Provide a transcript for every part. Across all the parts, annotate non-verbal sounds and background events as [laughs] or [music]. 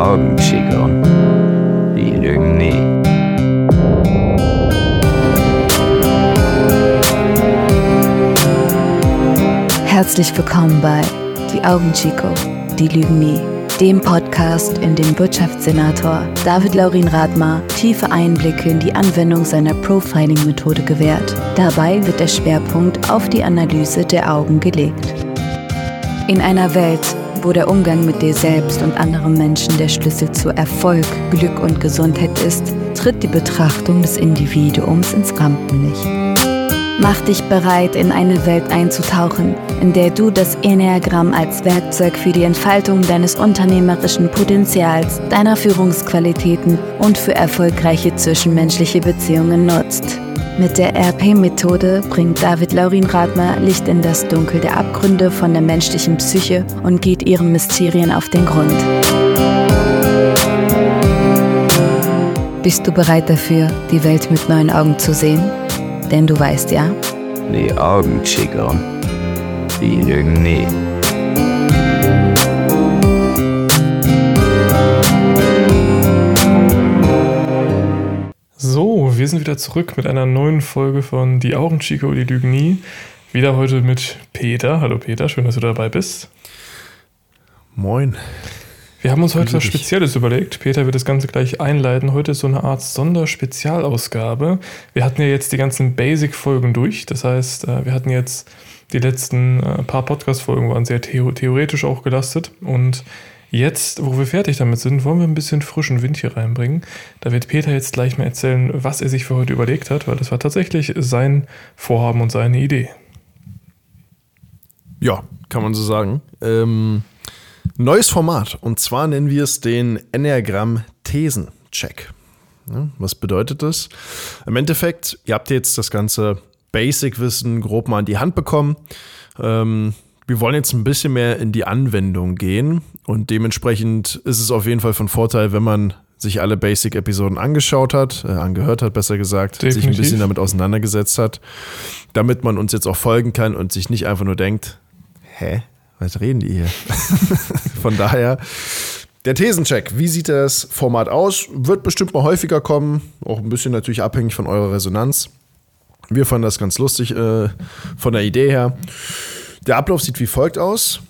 Augenchickern, die lügen nie. Herzlich willkommen bei Die Augen Chico, die lügen nie, dem Podcast, in dem Wirtschaftssenator David Laurin Radmar tiefe Einblicke in die Anwendung seiner Profiling-Methode gewährt. Dabei wird der Schwerpunkt auf die Analyse der Augen gelegt. In einer Welt, wo der Umgang mit dir selbst und anderen Menschen der Schlüssel zu Erfolg, Glück und Gesundheit ist, tritt die Betrachtung des Individuums ins Rampenlicht. Mach dich bereit, in eine Welt einzutauchen, in der du das Enneagramm als Werkzeug für die Entfaltung deines unternehmerischen Potenzials, deiner Führungsqualitäten und für erfolgreiche zwischenmenschliche Beziehungen nutzt. Mit der RP-Methode bringt David Laurin Radmer Licht in das Dunkel der Abgründe von der menschlichen Psyche und geht ihren Mysterien auf den Grund. Bist du bereit dafür, die Welt mit neuen Augen zu sehen? Denn du weißt ja, Die Augenchickern, die lügen nie. Wir sind wieder zurück mit einer neuen Folge von Die Augen Chico, die lügen nie. Wieder heute mit Peter. Hallo Peter, schön, dass du dabei bist. Moin. Wir haben uns heute was. Spezielles überlegt. Peter wird das Ganze gleich einleiten. Heute ist so eine Art Sonderspezialausgabe. Wir hatten ja jetzt die ganzen Basic-Folgen durch. Das heißt, äh, wir hatten jetzt die letzten äh, paar Podcast-Folgen waren sehr theo theoretisch auch gelastet. Und jetzt, wo wir fertig damit sind, wollen wir ein bisschen frischen Wind hier reinbringen. Da wird Peter jetzt gleich mal erzählen, was er sich für heute überlegt hat, weil das war tatsächlich sein Vorhaben und seine Idee. Ja, kann man so sagen. Ähm, neues Format. Und zwar nennen wir es den Enneagramm-Thesen-Check. Was bedeutet das? Im Endeffekt, ihr habt jetzt das ganze Basic-Wissen grob mal in die Hand bekommen. Ähm, wir wollen jetzt ein bisschen mehr in die Anwendung gehen. Und dementsprechend ist es auf jeden Fall von Vorteil, wenn man sich alle Basic-Episoden angeschaut hat, äh, angehört hat, besser gesagt, sich ein Definitiv. bisschen damit auseinandergesetzt hat, damit man uns jetzt auch folgen kann und sich nicht einfach nur denkt, hä, was reden die hier? [laughs] Von daher, der Thesencheck, wie sieht das Format aus? Wird bestimmt mal häufiger kommen, auch ein bisschen natürlich abhängig von eurer Resonanz. Wir fanden das ganz lustig äh, von der Idee her. Der Ablauf sieht wie folgt aus.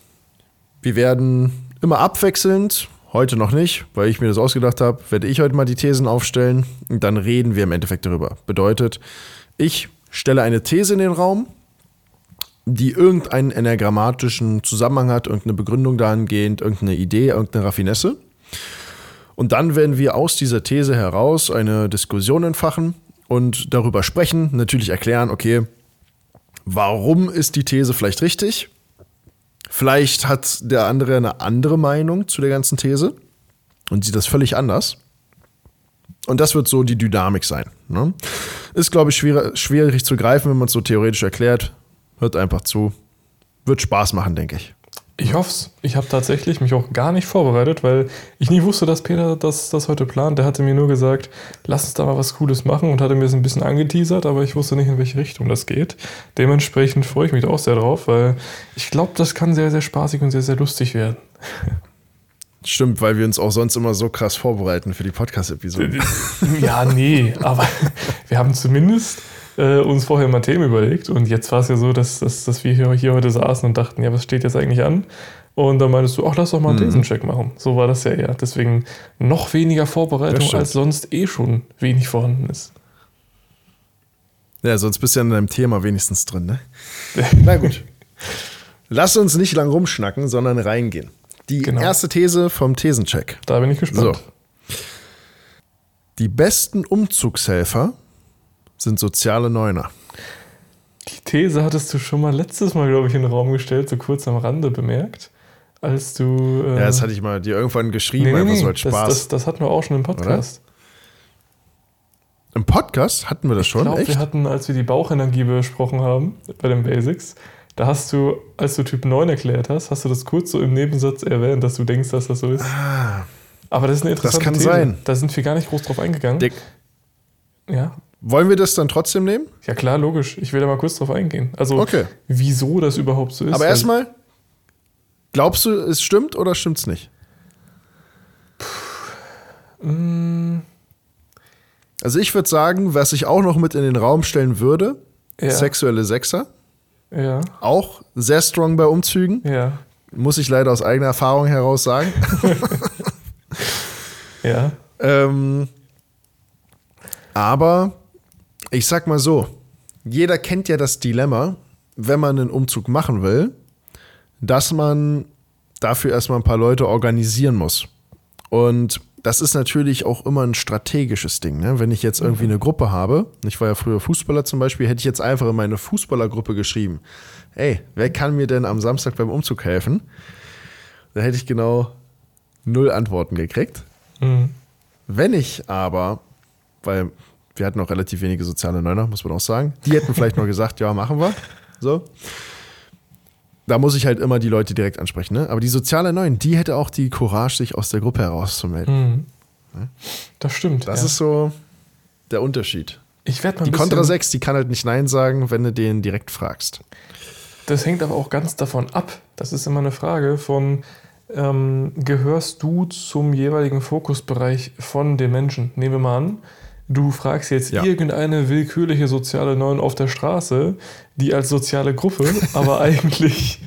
Wir werden immer abwechselnd, heute noch nicht, weil ich mir das ausgedacht habe, werde ich heute mal die Thesen aufstellen und dann reden wir im Endeffekt darüber. Bedeutet, ich stelle eine These in den Raum, die irgendeinen enneagrammatischen Zusammenhang hat, irgendeine Begründung dahingehend, irgendeine Idee, irgendeine Raffinesse. Und dann werden wir aus dieser These heraus eine Diskussion entfachen und darüber sprechen, natürlich erklären, okay, warum ist die These vielleicht richtig? Vielleicht hat der andere eine andere Meinung zu der ganzen These und sieht das völlig anders. Und das wird so die Dynamik sein. Ne? Ist, glaube ich, schwer, schwierig zu greifen, wenn man es so theoretisch erklärt. Hört einfach zu. Wird Spaß machen, denke ich. Ich hoff's. Ich habe tatsächlich mich auch gar nicht vorbereitet, weil ich nie wusste, dass Peter das, das heute plant. Der hatte mir nur gesagt, lass uns da mal was Cooles machen und hatte mir das ein bisschen angeteasert, aber ich wusste nicht, in welche Richtung das geht. Dementsprechend freue ich mich auch sehr drauf, weil ich glaube, das kann sehr, sehr spaßig und sehr, sehr lustig werden. Stimmt, weil wir uns auch sonst immer so krass vorbereiten für die Podcast-Episoden. Ja, nee, aber wir haben zumindest äh, uns vorher mal Themen überlegt und jetzt war es ja so, dass, dass, dass wir hier, hier heute saßen und dachten, ja, was steht jetzt eigentlich an? Und dann meintest du, ach, lass doch mal einen Thesencheck machen. So war das ja eher. Deswegen noch weniger Vorbereitung, als sonst eh schon wenig vorhanden ist. Ja, sonst bist du ja in deinem Thema wenigstens drin, ne? [laughs] Na gut. Lass uns nicht lang rumschnacken, sondern reingehen. Die Genau. erste These vom Thesencheck. Da bin ich gespannt. So. Die besten Umzugshelfer sind soziale Neuner. Die These hattest du schon mal letztes Mal, glaube ich, in den Raum gestellt, so kurz am Rande bemerkt, als du. Äh, Ja, das hatte ich mal dir irgendwann geschrieben, nee, nee, einfach so als das, Spaß. das, das hatten wir auch schon im Podcast. Im Podcast hatten wir das schon, Ich glaube, wir hatten, als wir die Bauchenergie besprochen haben, bei den Basics, da hast du, als du Typ 9 erklärt hast, hast du das kurz so im Nebensatz erwähnt, dass du denkst, dass das so ist. Aber das ist eine interessante kann These. sein. Da sind wir gar nicht groß drauf eingegangen. Dick. ja. Wollen wir das dann trotzdem nehmen? ja, klar, logisch. Ich will da mal kurz drauf eingehen. Also, Okay. wieso das überhaupt so ist. Aber erstmal, glaubst du, es stimmt oder stimmt's nicht? Mm, Also ich würde sagen, was ich auch noch mit in den Raum stellen würde, Ja. sexuelle Sechser. ja, Auch sehr strong bei Umzügen. ja, Muss ich leider aus eigener Erfahrung heraus sagen. [laughs] ja. ähm, aber ich sag mal so, jeder kennt ja das Dilemma, wenn man einen Umzug machen will, dass man dafür erstmal ein paar Leute organisieren muss. Und das ist natürlich auch immer ein strategisches Ding. Ne? Wenn ich jetzt irgendwie eine Gruppe habe, ich war ja früher Fußballer zum Beispiel, hätte ich jetzt einfach in meine Fußballergruppe geschrieben, ey, wer kann mir denn am Samstag beim Umzug helfen? Da hätte ich genau null Antworten gekriegt. Mhm. Wenn ich aber, weil wir hatten auch relativ wenige soziale Neuner, muss man auch sagen, die hätten vielleicht nur gesagt, ja, machen wir. So. Da muss ich halt immer die Leute direkt ansprechen. Ne? Aber die soziale Neun, die hätte auch die Courage, sich aus der Gruppe herauszumelden. Mhm. Das stimmt. Das ja. ist so der Unterschied. ich mal Die Contra 6, die kann halt nicht Nein sagen, wenn du den direkt fragst. Das hängt aber auch ganz davon ab. Das ist immer eine Frage von, ähm, gehörst du zum jeweiligen Fokusbereich von dem Menschen? Nehmen wir mal an, du fragst jetzt Ja. irgendeine willkürliche soziale Neun auf der Straße, die als soziale Gruppe [laughs] aber eigentlich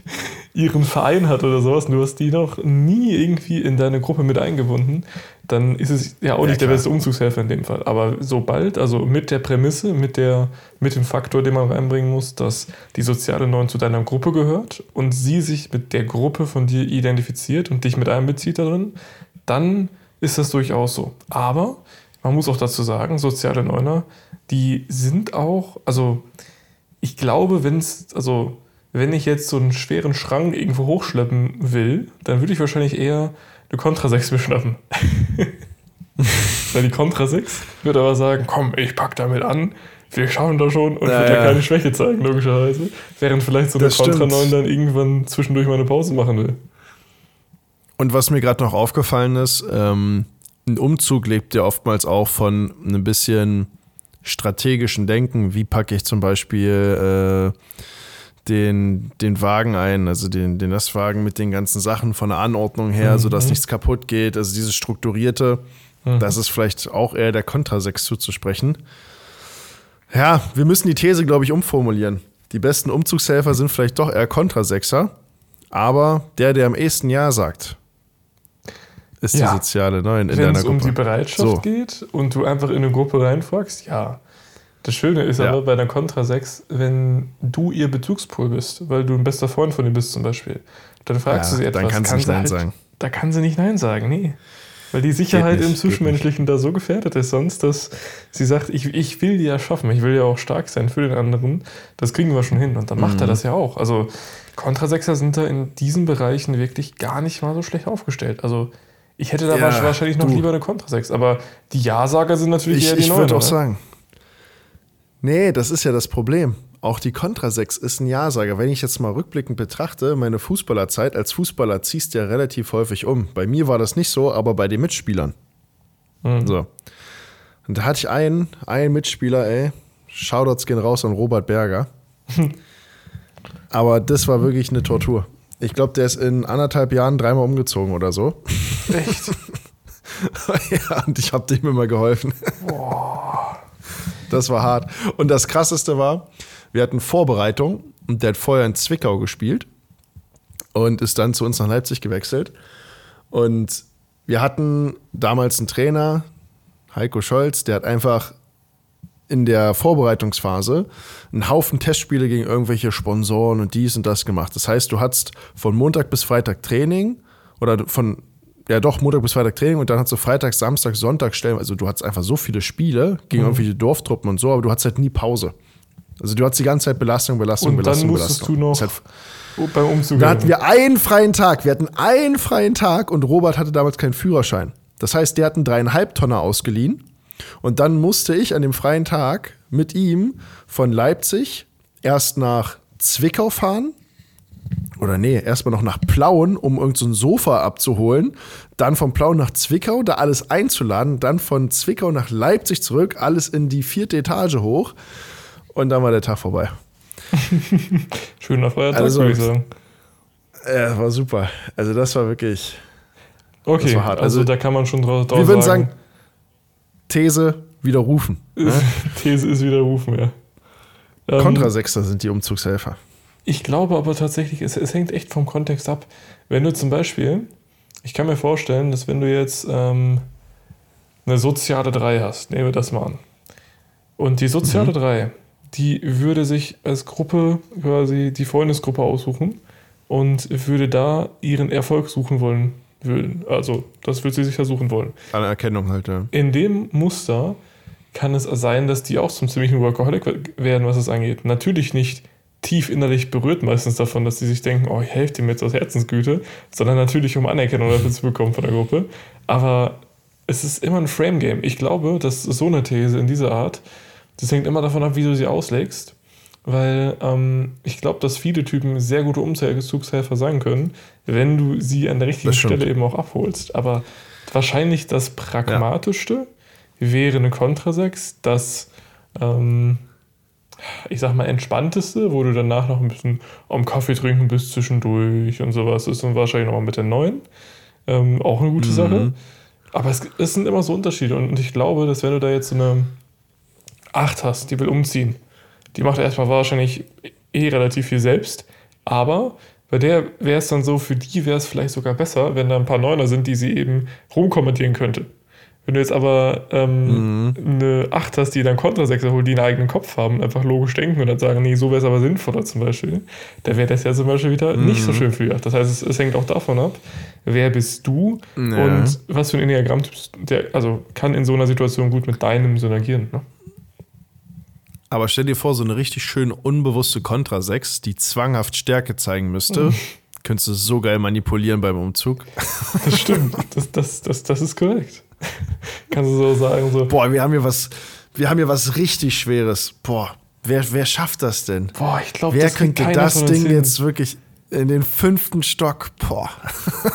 ihren Verein hat oder sowas, und du hast die noch nie irgendwie in deine Gruppe mit eingebunden, dann ist es ja auch Ja, nicht der klar. beste Umzugshelfer in dem Fall. Aber sobald, also mit der Prämisse, mit, der, mit dem Faktor, den man reinbringen muss, dass die soziale Neun zu deiner Gruppe gehört und sie sich mit der Gruppe von dir identifiziert und dich mit einbezieht darin, dann ist das durchaus so. Aber man muss auch dazu sagen, soziale Neuner, die sind auch, also ich glaube, wenn es, also wenn ich jetzt so einen schweren Schrank irgendwo hochschleppen will, dann würde ich wahrscheinlich eher eine Contra 6 beschnappen. Weil die Contra 6 wird aber sagen, komm, ich pack damit an, wir schauen da schon und Ja, wird ja ja. keine Schwäche zeigen, logischerweise. Während vielleicht so eine Das Contra stimmt. 9 dann irgendwann zwischendurch mal eine Pause machen will. Und was mir gerade noch aufgefallen ist, ähm, ein Umzug lebt ja oftmals auch von einem bisschen strategischen Denken. Wie packe ich zum Beispiel äh, den, den Wagen ein, also den, den Lastwagen mit den ganzen Sachen von der Anordnung her, Mhm. sodass nichts kaputt geht. Also dieses Strukturierte, Mhm. das ist vielleicht auch eher der Kontra 6 zuzusprechen. Ja, wir müssen die These, glaube ich, umformulieren. Die besten Umzugshelfer sind vielleicht doch eher Kontra 6er, aber der, der am ehesten Ja sagt, ist Ja. die soziale Neun in Wenn deiner es um Gruppe. die Bereitschaft So. geht und du einfach in eine Gruppe reinfragst, ja. Das Schöne ist Ja. aber bei der Contra 6, wenn du ihr Bezugspol bist, weil du ein bester Freund von ihr bist zum Beispiel, dann fragst Ja, du sie etwas. dann kann sie nicht Nein halt, sagen. Da kann sie nicht Nein sagen, nee. Weil die Sicherheit nicht, im Zwischenmenschlichen da so gefährdet ist sonst, dass sie sagt, ich, ich will die ja schaffen, ich will ja auch stark sein für den anderen, das kriegen wir schon hin. Und dann macht Mhm. er das ja auch. Also Contra 6er sind da in diesen Bereichen wirklich gar nicht mal so schlecht aufgestellt. Also ich hätte da Ja, wahrscheinlich noch du. lieber eine Contra 6, aber die Ja-Sager sind natürlich Ich, eher die ich würde auch ne? sagen. Nee, das ist ja das Problem. Auch die Contra 6 ist ein Ja-Sager. Wenn ich jetzt mal rückblickend betrachte, meine Fußballerzeit, als Fußballer ziehst du ja relativ häufig um. Bei mir war das nicht so, aber bei den Mitspielern. Mhm. So. Und da hatte ich einen, einen Mitspieler, ey, Shoutouts gehen raus an Robert Berger. [laughs] aber das war wirklich eine Tortur. Ich glaube, der ist in anderthalb Jahren dreimal umgezogen oder so. Echt? [laughs] ja, und ich habe dem immer geholfen. Das war hart. Und das Krasseste war, wir hatten Vorbereitung und der hat vorher in Zwickau gespielt und ist dann zu uns nach Leipzig gewechselt. Und wir hatten damals einen Trainer, Heiko Scholz, der hat einfach in der Vorbereitungsphase einen Haufen Testspiele gegen irgendwelche Sponsoren und dies und das gemacht. Das heißt, du hattest von Montag bis Freitag Training oder von, ja doch, Montag bis Freitag Training und dann hattest du Freitag, Samstag, Sonntag stellen. Also du hattest einfach so viele Spiele gegen irgendwelche Dorftruppen und so, aber du hattest halt nie Pause. Also du hattest die ganze Zeit Belastung, Belastung, Und Belastung, dann musstest Belastung. du noch halt beim Umzug. da hatten wir einen freien Tag. Wir hatten einen freien Tag und Robert hatte damals keinen Führerschein. Das heißt, der hat einen dreieinhalb Tonner ausgeliehen. Und dann musste ich an dem freien Tag mit ihm von Leipzig erst nach Zwickau fahren. Oder nee, erstmal noch nach Plauen, um irgendein so ein Sofa abzuholen. Dann von Plauen nach Zwickau, da alles einzuladen. Dann von Zwickau nach Leipzig zurück, alles in die vierte Etage hoch. Und dann war der Tag vorbei. [laughs] Schöner Feiertag, Also- würde ich sagen. Ja, war super. Also das war wirklich. Okay, war hart. also, Also, da kann man schon draus wir würden sagen, sagen, These widerrufen. Ne? [laughs] These ist widerrufen, ja. Ähm, Kontrasechser sind die Umzugshelfer. Ich glaube aber tatsächlich, es, es hängt echt vom Kontext ab. Wenn du zum Beispiel, ich kann mir vorstellen, dass wenn du jetzt ähm, eine soziale 3 hast, nehmen wir das mal an. Und die soziale 3, die würde sich als Gruppe quasi die Freundesgruppe aussuchen und würde da ihren Erfolg suchen wollen. Würden. Also, das würde sie sich suchen wollen. Anerkennung halt, ja. In dem Muster kann es sein, dass die auch zum ziemlichen Workaholic werden, was es angeht. Natürlich nicht tief innerlich berührt meistens davon, dass sie sich denken, oh, ich helfe dir mit aus Herzensgüte, sondern natürlich, um Anerkennung dafür zu bekommen von der Gruppe. Aber es ist immer ein Frame-Game. Ich glaube, dass so eine These in dieser Art, das hängt immer davon ab, wie du sie auslegst. Weil ähm, ich glaube, dass viele Typen sehr gute Umzugshelfer sein können, wenn du sie an der richtigen. Stelle eben auch abholst. Aber wahrscheinlich das Pragmatischste wäre eine Contra 6, das, ähm, ich sag mal, entspannteste, wo du danach noch ein bisschen am Kaffee trinken bist zwischendurch und sowas, ist dann wahrscheinlich nochmal mit der neuen. Ähm, auch eine gute Sache. Aber es, es sind immer so Unterschiede und ich glaube, dass wenn du da jetzt so eine 8 hast, die will umziehen, die macht erstmal wahrscheinlich eh relativ viel selbst, aber bei der wäre es dann so, für die wäre es vielleicht sogar besser, wenn da ein paar Neuner sind, die sie eben rumkommentieren könnte. Wenn du jetzt aber ähm, eine 8 hast, die dann Kontrasechser holt, die einen eigenen Kopf haben, einfach logisch denken und dann sagen, nee, so wäre es aber sinnvoller zum Beispiel, da wäre das ja zum Beispiel wieder nicht so schön für die 8. Das heißt, es, es hängt auch davon ab, wer bist du Ja. und was für ein Enneagrammtyp, der, also kann in so einer Situation gut mit deinem synergieren. Ne? Aber stell dir vor, so eine richtig schön unbewusste Kontra 6, die zwanghaft Stärke zeigen müsste, könntest du so geil manipulieren beim Umzug. [laughs] Das stimmt, das, das, das, das ist korrekt. Kannst du so sagen, so, Boah, wir haben hier was, wir haben hier was richtig Schweres. Boah, wer, wer schafft das denn? boah, ich glaube, wer könnte das Ding jetzt wirklich in den fünften Stock? Boah.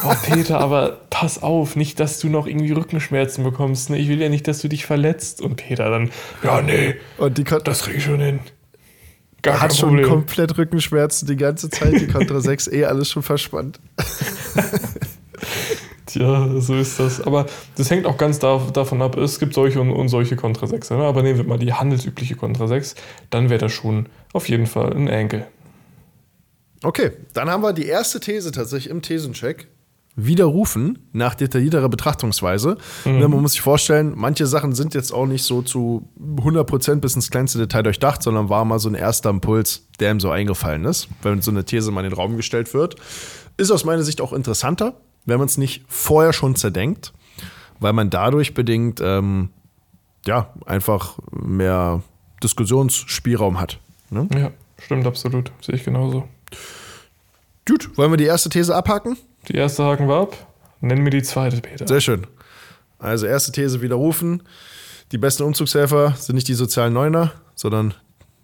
Boah, Peter, aber pass auf, nicht, dass du noch irgendwie Rückenschmerzen bekommst. Ne? Ich will ja nicht, dass du dich verletzt. Und Peter dann, ja, nee, Und die Kon das krieg ich schon hin. Gar hat schon Problem. komplett Rückenschmerzen die ganze Zeit, die Kontra 6, eh alles schon verspannt. [laughs] Tja, so ist das. Aber das hängt auch ganz da, davon ab. Es gibt solche und, und solche Contra 6. Ne? Aber nehmen wir mal die handelsübliche Contra 6. Dann wäre das schon auf jeden Fall ein Enkel. Okay, dann haben wir die erste These tatsächlich im Thesencheck. Widerrufen nach detaillierterer Betrachtungsweise. Ne, man muss sich vorstellen, manche Sachen sind jetzt auch nicht so zu 100% bis ins kleinste Detail durchdacht, sondern war mal so ein erster Impuls, der ihm so eingefallen ist, wenn so eine These mal in den Raum gestellt wird. Ist aus meiner Sicht auch interessanter, wenn man es nicht vorher schon zerdenkt, weil man dadurch bedingt ähm, ja, einfach mehr Diskussionsspielraum hat. Ne? Ja, stimmt absolut. Sehe ich genauso. Gut, wollen wir die erste These abhaken? Die erste haken wir ab. Nenn mir die zweite, Peter. Sehr schön. Also erste These widerrufen. Die besten Umzugshelfer sind nicht die sozialen Neuner, sondern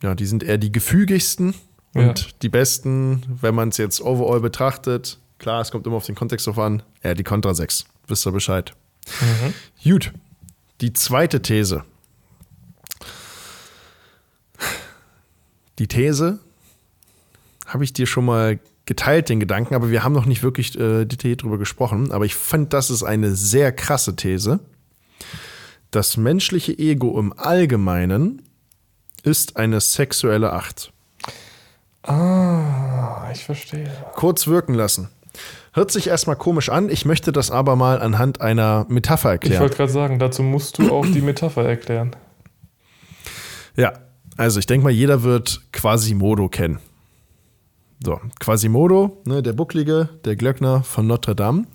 ja, die sind eher die gefügigsten Ja. und die besten, wenn man es jetzt overall betrachtet. Klar, es kommt immer auf den Kontext drauf an. Eher die Kontra 6. Wisst ihr Bescheid. Gut. Die zweite These. Die These habe ich dir schon mal geteilt, den Gedanken, aber wir haben noch nicht wirklich äh, detailliert drüber gesprochen. Aber ich fand, das ist eine sehr krasse These. Das menschliche Ego im Allgemeinen ist eine sexuelle Acht. Ah, ich verstehe. Kurz wirken lassen. Hört sich erstmal komisch an, ich möchte das aber mal anhand einer Metapher Ich erklären. wollte gerade sagen, dazu musst du auch die Metapher erklären. Ja, also ich denke mal, jeder wird Quasimodo kennen. So, Quasimodo, ne, der Bucklige, der Glöckner von Notre Dame.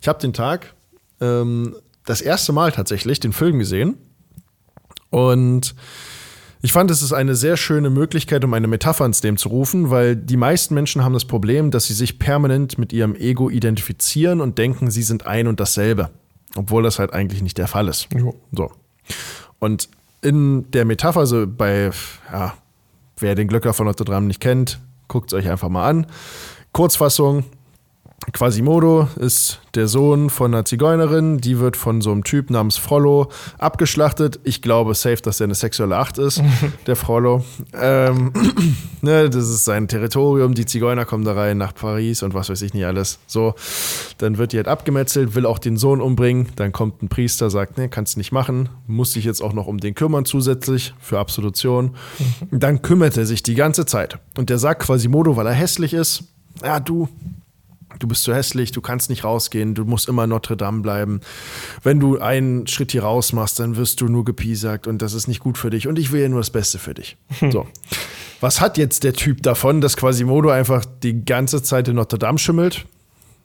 Ich habe den Tag ähm, das erste Mal tatsächlich den Film gesehen und ich fand, es ist eine sehr schöne Möglichkeit, um eine Metapher ins Leben zu rufen, weil die meisten Menschen haben das Problem, dass sie sich permanent mit ihrem Ego identifizieren und denken, sie sind ein und dasselbe, obwohl das halt eigentlich nicht der Fall ist. Jo. So. Und in der Metapher, also bei, ja, wer den Glöcker von Notre Dame nicht kennt, guckt es euch einfach mal an. Kurzfassung: Quasimodo ist der Sohn von einer Zigeunerin, die wird von so einem Typ namens Frollo abgeschlachtet. Ich glaube safe, dass er eine sexuelle Acht ist, [laughs] der Frollo. Ähm, [clears throat] ne, das ist sein Territorium, die Zigeuner kommen da rein nach Paris und was weiß ich nicht alles. So, dann wird die halt abgemetzelt, will auch den Sohn umbringen. Dann kommt ein Priester, sagt, ne, kannst nicht machen, muss sich jetzt auch noch um den kümmern zusätzlich für Absolution. Dann kümmert er sich die ganze Zeit. Und der sagt Quasimodo, weil er hässlich ist, ja du, du bist zu hässlich, du kannst nicht rausgehen, du musst immer Notre Dame bleiben. Wenn du einen Schritt hier raus machst, dann wirst du nur gepiesackt und das ist nicht gut für dich und ich will ja nur das Beste für dich. So. Was hat jetzt der Typ davon, dass Quasimodo einfach die ganze Zeit in Notre Dame schimmelt?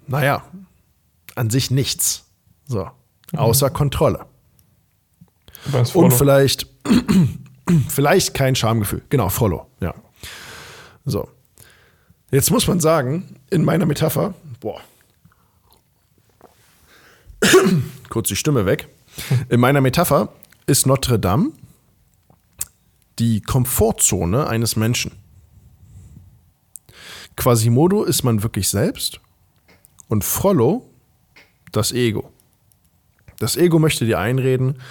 Naja, an sich nichts. So. Außer Kontrolle. Was Und Frollo? vielleicht, [clears throat] vielleicht kein Schamgefühl. Genau, Follow, ja. So. Jetzt muss man sagen, in meiner Metapher, boah, [clears throat] kurz die Stimme weg. In meiner Metapher ist Notre Dame die Komfortzone eines Menschen. Quasimodo ist man wirklich selbst und Frollo das Ego. Das Ego möchte dir einreden,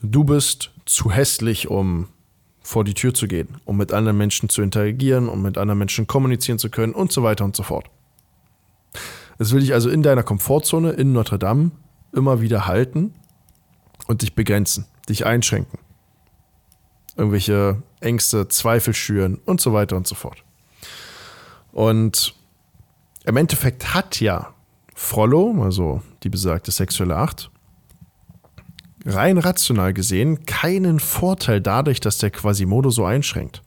du bist zu hässlich, um vor die Tür zu gehen, um mit anderen Menschen zu interagieren, um mit anderen Menschen kommunizieren zu können und so weiter und so fort. Es will dich also in deiner Komfortzone in Notre Dame immer wieder halten und dich begrenzen, dich einschränken. Irgendwelche Ängste, Zweifel schüren und so weiter und so fort. Und im Endeffekt hat ja Frollo, also die besagte sexuelle Acht, rein rational gesehen keinen Vorteil dadurch, dass der Quasimodo so einschränkt.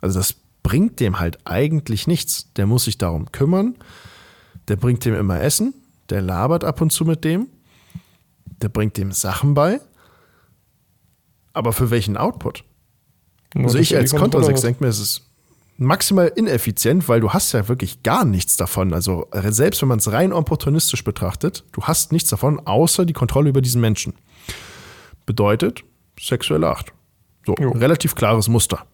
Also das bringt dem halt eigentlich nichts. Der muss sich darum kümmern, der bringt dem immer Essen, der labert ab und zu mit dem, der bringt dem Sachen bei. Aber für welchen Output? Nur Also ich als was- denke mir, es ist maximal ineffizient, weil du hast ja wirklich gar nichts davon. Also selbst wenn man es rein opportunistisch betrachtet, du hast nichts davon, außer die Kontrolle über diesen Menschen. Bedeutet sexuelle Acht. So, Jo. relativ klares Muster.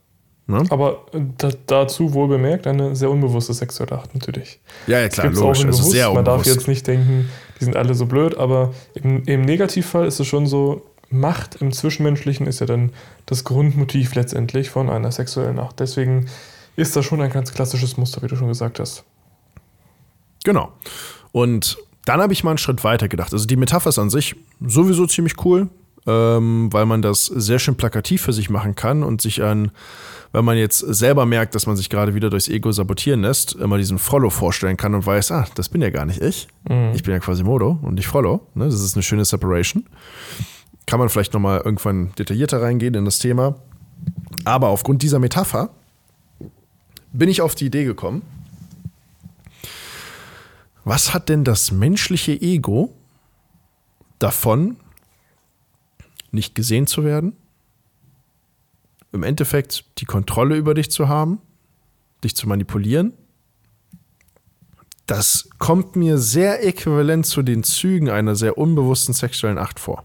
Ne? Aber äh, da, dazu wohl bemerkt eine sehr unbewusste sexuelle Acht natürlich. Ja, ja, klar, logisch. in Also bewusst. sehr Man darf unbewusst. jetzt nicht denken, die sind alle so blöd, aber im, im Negativfall ist es schon so, Macht im Zwischenmenschlichen ist ja dann das Grundmotiv letztendlich von einer sexuellen Acht. Deswegen ist das schon ein ganz klassisches Muster, wie du schon gesagt hast. Genau. Und dann habe ich mal einen Schritt weiter gedacht. Also die Metapher ist an sich sowieso ziemlich cool, ähm, weil man das sehr schön plakativ für sich machen kann und sich an, wenn man jetzt selber merkt, dass man sich gerade wieder durchs Ego sabotieren lässt, immer diesen Frollo vorstellen kann und weiß, ah, das bin ja gar nicht ich. Ich bin ja Quasimodo und nicht Frollo. Ne? Das ist eine schöne Separation. Kann man vielleicht nochmal irgendwann detaillierter reingehen in das Thema. Aber aufgrund dieser Metapher bin ich auf die Idee gekommen, was hat denn das menschliche Ego davon, nicht gesehen zu werden? Im Endeffekt die Kontrolle über dich zu haben, dich zu manipulieren? Das kommt mir sehr äquivalent zu den Zügen einer sehr unbewussten sexuellen Acht vor.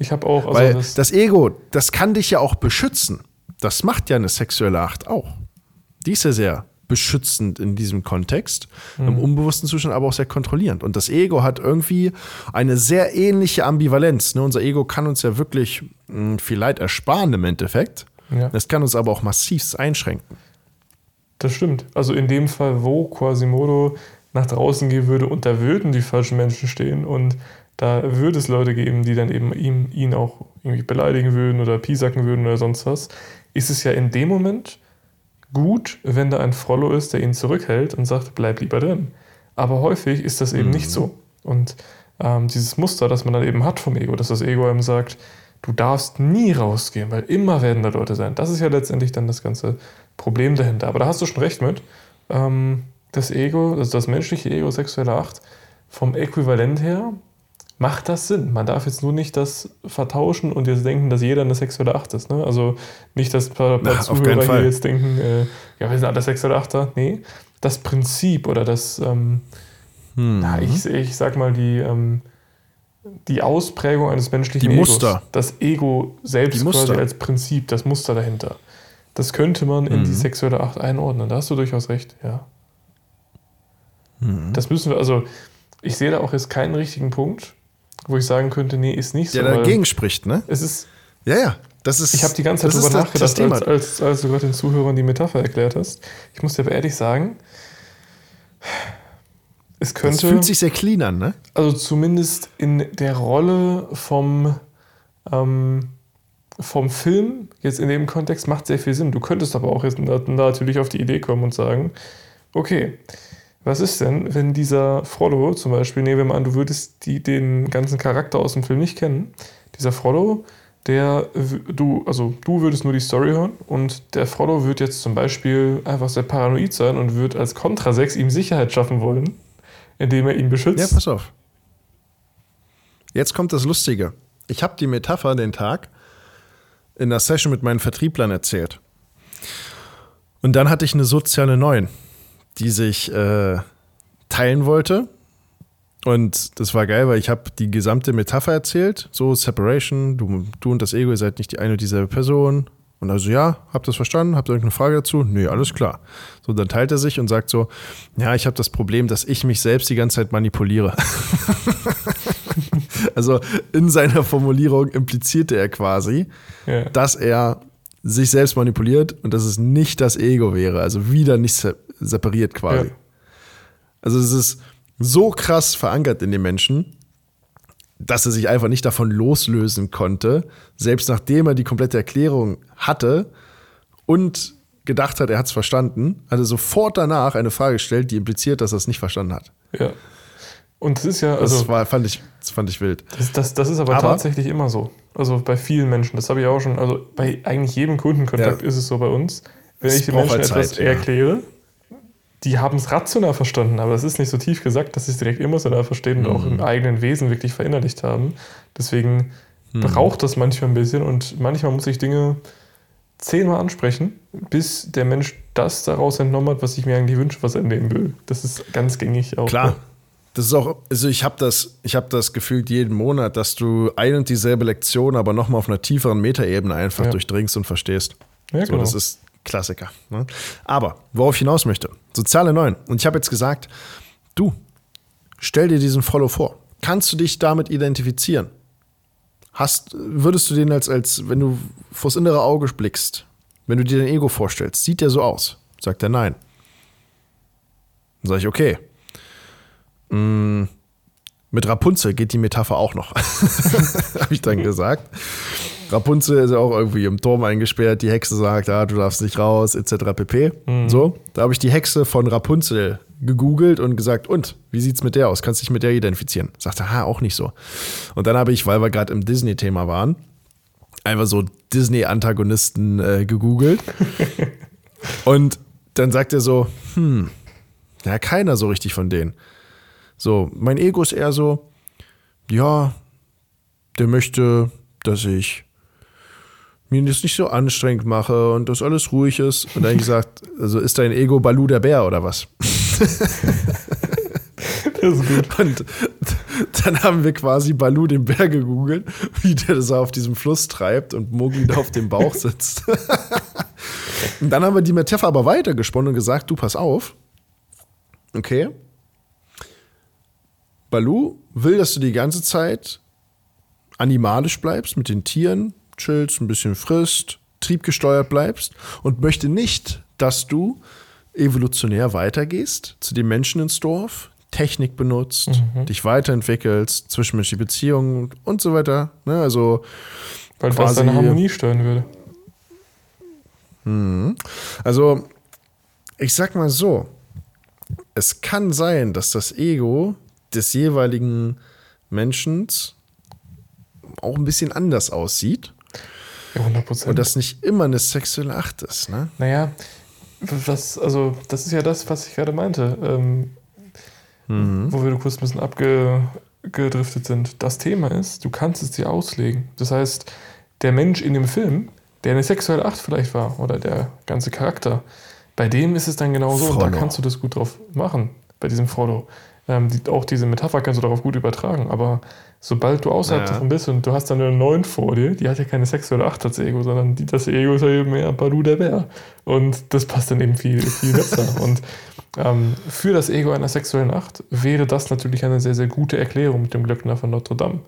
Ich habe auch, also Weil das, das, Ego, das kann dich ja auch beschützen. Das macht ja eine sexuelle Acht auch. Die ist ja sehr beschützend in diesem Kontext, im unbewussten Zustand, aber auch sehr kontrollierend. Und das Ego hat irgendwie eine sehr ähnliche Ambivalenz. Ne? Unser Ego kann uns ja wirklich mh, viel Leid ersparen im Endeffekt. Ja. Es kann uns aber auch massivst einschränken. Das stimmt. Also in dem Fall, wo Quasimodo nach draußen gehen würde und da würden die falschen Menschen stehen und da würde es Leute geben, die dann eben ihm, ihn auch irgendwie beleidigen würden oder piesacken würden oder sonst was, ist es ja in dem Moment gut, wenn da ein Frollo ist, der ihn zurückhält und sagt, bleib lieber drin. Aber häufig ist das eben nicht so. Und ähm, dieses Muster, das man dann eben hat vom Ego, dass das Ego einem sagt, du darfst nie rausgehen, weil immer werden da Leute sein. Das ist ja letztendlich dann das ganze Problem dahinter. Aber da hast du schon recht mit. Ähm, das Ego, also das menschliche Ego, sexuelle Acht, vom Äquivalent her macht das Sinn. Man darf jetzt nur nicht das vertauschen und jetzt denken, dass jeder eine sexuelle Acht ist. Ne? Also nicht, dass ein paar, paar Na, Zuhörer hier jetzt denken, äh, ja, wir sind alle sexuelle Achter. Nee, das Prinzip oder das, ähm, na, ich, ich sag mal, die, ähm, die Ausprägung eines menschlichen Die Egos. Muster. Das Ego selbst quasi als Prinzip, das Muster dahinter. Das könnte man in Mhm. die sexuelle Acht einordnen. Da hast du durchaus recht, ja. Das müssen wir, also ich sehe da auch jetzt keinen richtigen Punkt, wo ich sagen könnte, nee, ist nicht so. Der dagegen spricht, ne? Es ist, Ja, ja. Das ist, ich habe die ganze Zeit drüber nachgedacht, als, als, als du gerade den Zuhörern die Metapher erklärt hast. Ich muss dir aber ehrlich sagen, es Das könnte, fühlt sich sehr clean an, ne? also zumindest in der Rolle vom, ähm, vom Film, jetzt in dem Kontext, macht sehr viel Sinn. Du könntest aber auch jetzt na- natürlich auf die Idee kommen und sagen, okay, was ist denn, wenn dieser Frodo zum Beispiel, nehmen wir mal an, du würdest die, den ganzen Charakter aus dem Film nicht kennen, dieser Frodo, der du, also du würdest nur die Story hören und der Frodo wird jetzt zum Beispiel einfach sehr paranoid sein und wird als Contra 6 ihm Sicherheit schaffen wollen, indem er ihn Ja, beschützt. pass auf. Jetzt kommt das Lustige. Ich habe die Metapher den Tag in der Session mit meinen Vertrieblern erzählt. Und dann hatte ich eine soziale Neun, die sich äh, teilen wollte. Und das war geil, weil ich habe die gesamte Metapher erzählt. So, Separation, du, du und das Ego, ihr seid nicht die eine und dieselbe Person. Und also, ja, habt ihr das verstanden? Habt ihr irgendeine Frage dazu? Nee, alles klar. So, dann teilt er sich und sagt so, ja, ich habe das Problem, dass ich mich selbst die ganze Zeit manipuliere. [laughs] also in seiner Formulierung implizierte er quasi, Ja. dass er sich selbst manipuliert und dass es nicht das Ego wäre, also wieder nicht se separiert quasi. Ja. Also es ist so krass verankert in den Menschen, dass er sich einfach nicht davon loslösen konnte, selbst nachdem er die komplette Erklärung hatte und gedacht hat, er hat es verstanden, hat er sofort danach eine Frage gestellt, die impliziert, dass er es nicht verstanden hat. Ja. Und das ist ja, Das, also war, fand, ich, das fand ich wild. das, das, das ist aber, Aber- tatsächlich immer so. Also bei vielen Menschen. Das habe ich auch schon, also bei eigentlich jedem Kundenkontakt Ja. ist es so bei uns. Wenn Es ich den Menschen halt etwas Zeit, ja. erkläre, die haben es rational verstanden, aber das ist nicht so tief gesagt, dass sie es direkt emotional verstehen und auch Mhm. im eigenen Wesen wirklich verinnerlicht haben. Deswegen Mhm. braucht das manchmal ein bisschen und manchmal muss ich Dinge zehnmal ansprechen, bis der Mensch das daraus entnommen hat, was ich mir eigentlich wünsche, was er entnehmen will. Das ist ganz gängig auch. Klar. Das ist auch, also ich habe das, ich habe das gefühlt jeden Monat, dass du ein und dieselbe Lektion, aber nochmal auf einer tieferen Metaebene einfach Ja. durchdringst und verstehst. Ja, so, genau. das ist Klassiker. Ne? Aber worauf ich hinaus möchte, soziale Neun. Und ich habe jetzt gesagt, du, stell dir diesen Follow vor. Kannst du dich damit identifizieren? Hast, würdest du den als, als, wenn du vors innere Auge blickst, wenn du dir dein Ego vorstellst, sieht der so aus? Sagt er nein. Dann sage ich, okay. Mm, Mit Rapunzel geht die Metapher auch noch. [laughs] Habe ich dann gesagt. Rapunzel ist ja auch irgendwie im Turm eingesperrt. Die Hexe sagt, ah, du darfst nicht raus, etc. pp. So, da habe ich die Hexe von Rapunzel gegoogelt und gesagt, und, wie sieht's mit der aus? Kannst dich mit der identifizieren? Sagte, ha, auch nicht so. Und dann habe ich, weil wir gerade im Disney-Thema waren, einfach so Disney-Antagonisten äh, gegoogelt. [laughs] und dann sagt er so, hm, ja, keiner so richtig von denen. So, mein Ego ist eher so, ja, der möchte, dass ich mir das nicht so anstrengend mache und dass alles ruhig ist. Und dann gesagt, [laughs] also ist dein Ego Balu der Bär oder was? [laughs] Das ist gut. Und dann haben wir quasi Balu den Bär gegoogelt, wie der das auf diesem Fluss treibt und Mowgli da auf dem Bauch sitzt. [laughs] und dann haben wir die Metapher aber weitergesponnen und gesagt, du pass auf. Okay. Balu will, dass du die ganze Zeit animalisch bleibst, mit den Tieren chillst, ein bisschen frisst, triebgesteuert bleibst und möchte nicht, dass du evolutionär weitergehst zu den Menschen ins Dorf, Technik benutzt, dich weiterentwickelst, zwischenmenschliche Beziehungen und so weiter. Ne? Also, Weil das deine Harmonie stören würde. also, ich sag mal so, es kann sein, dass das Ego des jeweiligen Menschen auch ein bisschen anders aussieht Ja, 100 Prozent. und das nicht immer eine sexuelle Acht ist. Ne? Naja, was, also, das ist ja das, was ich gerade meinte. Ähm, Wo wir kurz ein bisschen abgedriftet sind. Das Thema ist, du kannst es dir auslegen. Das heißt, der Mensch in dem Film, der eine sexuelle Acht vielleicht war, oder der ganze Charakter, bei dem ist es dann genau so, und da kannst du das gut drauf machen, bei diesem Frodo. Ähm, die, auch diese Metapher kannst du darauf gut übertragen, aber sobald du außerhalb Ja. davon bist und du hast dann eine 9 vor dir, die hat ja keine 6 oder 8 als Ego, sondern die, das Ego ist ja eben mehr Balu der Bär. Und das passt dann eben viel, viel besser. [laughs] und ähm, für das Ego einer sexuellen 8 wäre das natürlich eine sehr, sehr gute Erklärung mit dem Glöckner von Notre Dame.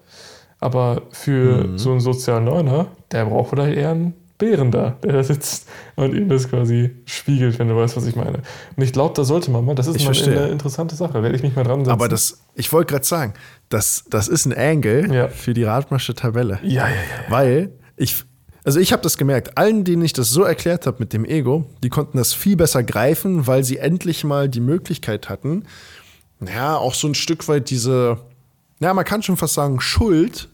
Aber für Mhm. so einen sozialen Neuner, der braucht vielleicht eher einen Bären da, der da sitzt und ihm das quasi spiegelt, wenn du weißt, was ich meine. Und ich glaube, da sollte man mal, das ist Ich mal verstehe. eine interessante Sache, werde ich mich mal dran setzen. Aber das, ich wollte gerade sagen, das, das ist ein Angle Ja. für die Radmarsche Tabelle. ja, ja, ja. Weil ich, also ich habe das gemerkt, allen, denen ich das so erklärt habe mit dem Ego, die konnten das viel besser greifen, weil sie endlich mal die Möglichkeit hatten, ja, auch so ein Stück weit diese, ja, man kann schon fast sagen, Schuld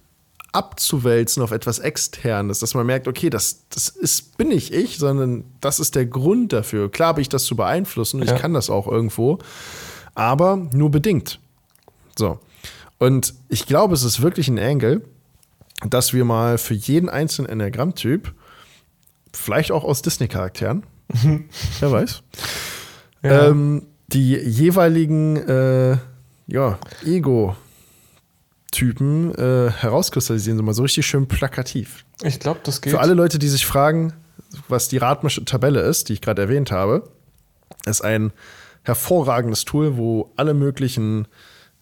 abzuwälzen auf etwas Externes, dass man merkt, okay, das, das ist, bin nicht ich, sondern das ist der Grund dafür. Klar habe ich das zu beeinflussen und Ja. ich kann das auch irgendwo, aber nur bedingt. So. Und ich glaube, es ist wirklich ein Angle, dass wir mal für jeden einzelnen Enneagramm-Typ, vielleicht auch aus Disney-Charakteren, wer weiß, Ja. ähm, die jeweiligen äh, ja, Ego-Typen äh, herauskristallisieren, so mal so richtig schön plakativ. ich glaube, das geht. Für alle Leute, die sich fragen, was die Radmische Tabelle ist, die ich gerade erwähnt habe, ist ein hervorragendes Tool, wo alle möglichen,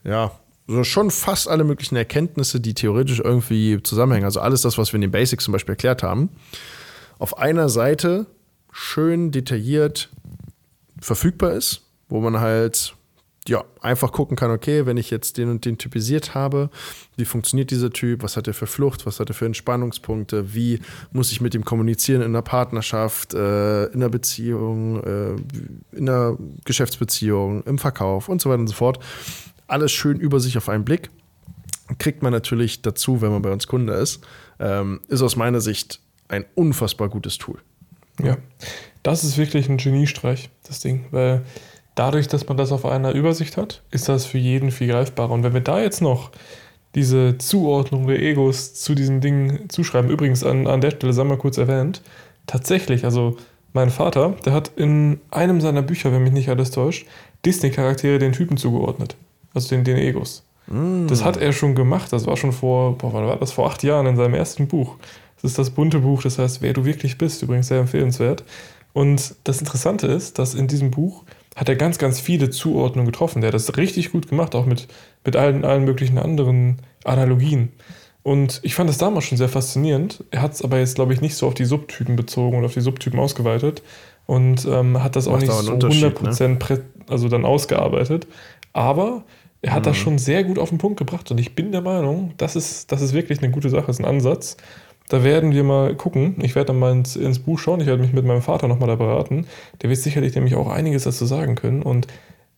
ja, so schon fast alle möglichen Erkenntnisse, die theoretisch irgendwie zusammenhängen, also alles das, was wir in den Basics zum Beispiel erklärt haben, auf einer Seite schön detailliert verfügbar ist, wo man halt ja, einfach gucken kann, okay, wenn ich jetzt den und den typisiert habe, wie funktioniert dieser Typ, was hat er für Flucht, was hat er für Entspannungspunkte, wie muss ich mit ihm kommunizieren in einer Partnerschaft, äh, in einer Beziehung, äh, in einer Geschäftsbeziehung, im Verkauf und so weiter und so fort. Alles schön über sich auf einen Blick. Kriegt man natürlich dazu, wenn man bei uns Kunde ist. Ähm, ist aus meiner Sicht ein unfassbar gutes Tool. Ja, das ist wirklich ein Geniestreich, das Ding, weil dadurch, dass man das auf einer Übersicht hat, ist das für jeden viel greifbarer. Und wenn wir da jetzt noch diese Zuordnung der Egos zu diesen Dingen zuschreiben, übrigens an, an der Stelle, sagen wir kurz erwähnt, tatsächlich, also mein Vater, der hat in einem seiner Bücher, wenn mich nicht alles täuscht, Disney-Charaktere den Typen zugeordnet, also den, den Egos. Das hat er schon gemacht. Das war schon vor, boah, wann war das? Vor acht Jahren in seinem ersten Buch. Das ist das bunte Buch, das heißt, wer du wirklich bist, übrigens sehr empfehlenswert. Und das Interessante ist, dass in diesem Buch hat er ganz, ganz viele Zuordnungen getroffen. Der hat das richtig gut gemacht, auch mit, mit allen, allen möglichen anderen Analogien. Und ich fand das damals schon sehr faszinierend. Er hat es aber jetzt, glaube ich, nicht so auf die Subtypen bezogen und auf die Subtypen ausgeweitet und ähm, hat das auch Macht nicht aber einen so Unterschied, 100% prä also dann ausgearbeitet. Aber er hat das schon sehr gut auf den Punkt gebracht und ich bin der Meinung, das ist, das ist wirklich eine gute Sache, ist ein Ansatz. Da werden wir mal gucken. Ich werde dann mal ins, ins Buch schauen. Ich werde mich mit meinem Vater nochmal da beraten. Der wird sicherlich nämlich auch einiges dazu sagen können. Und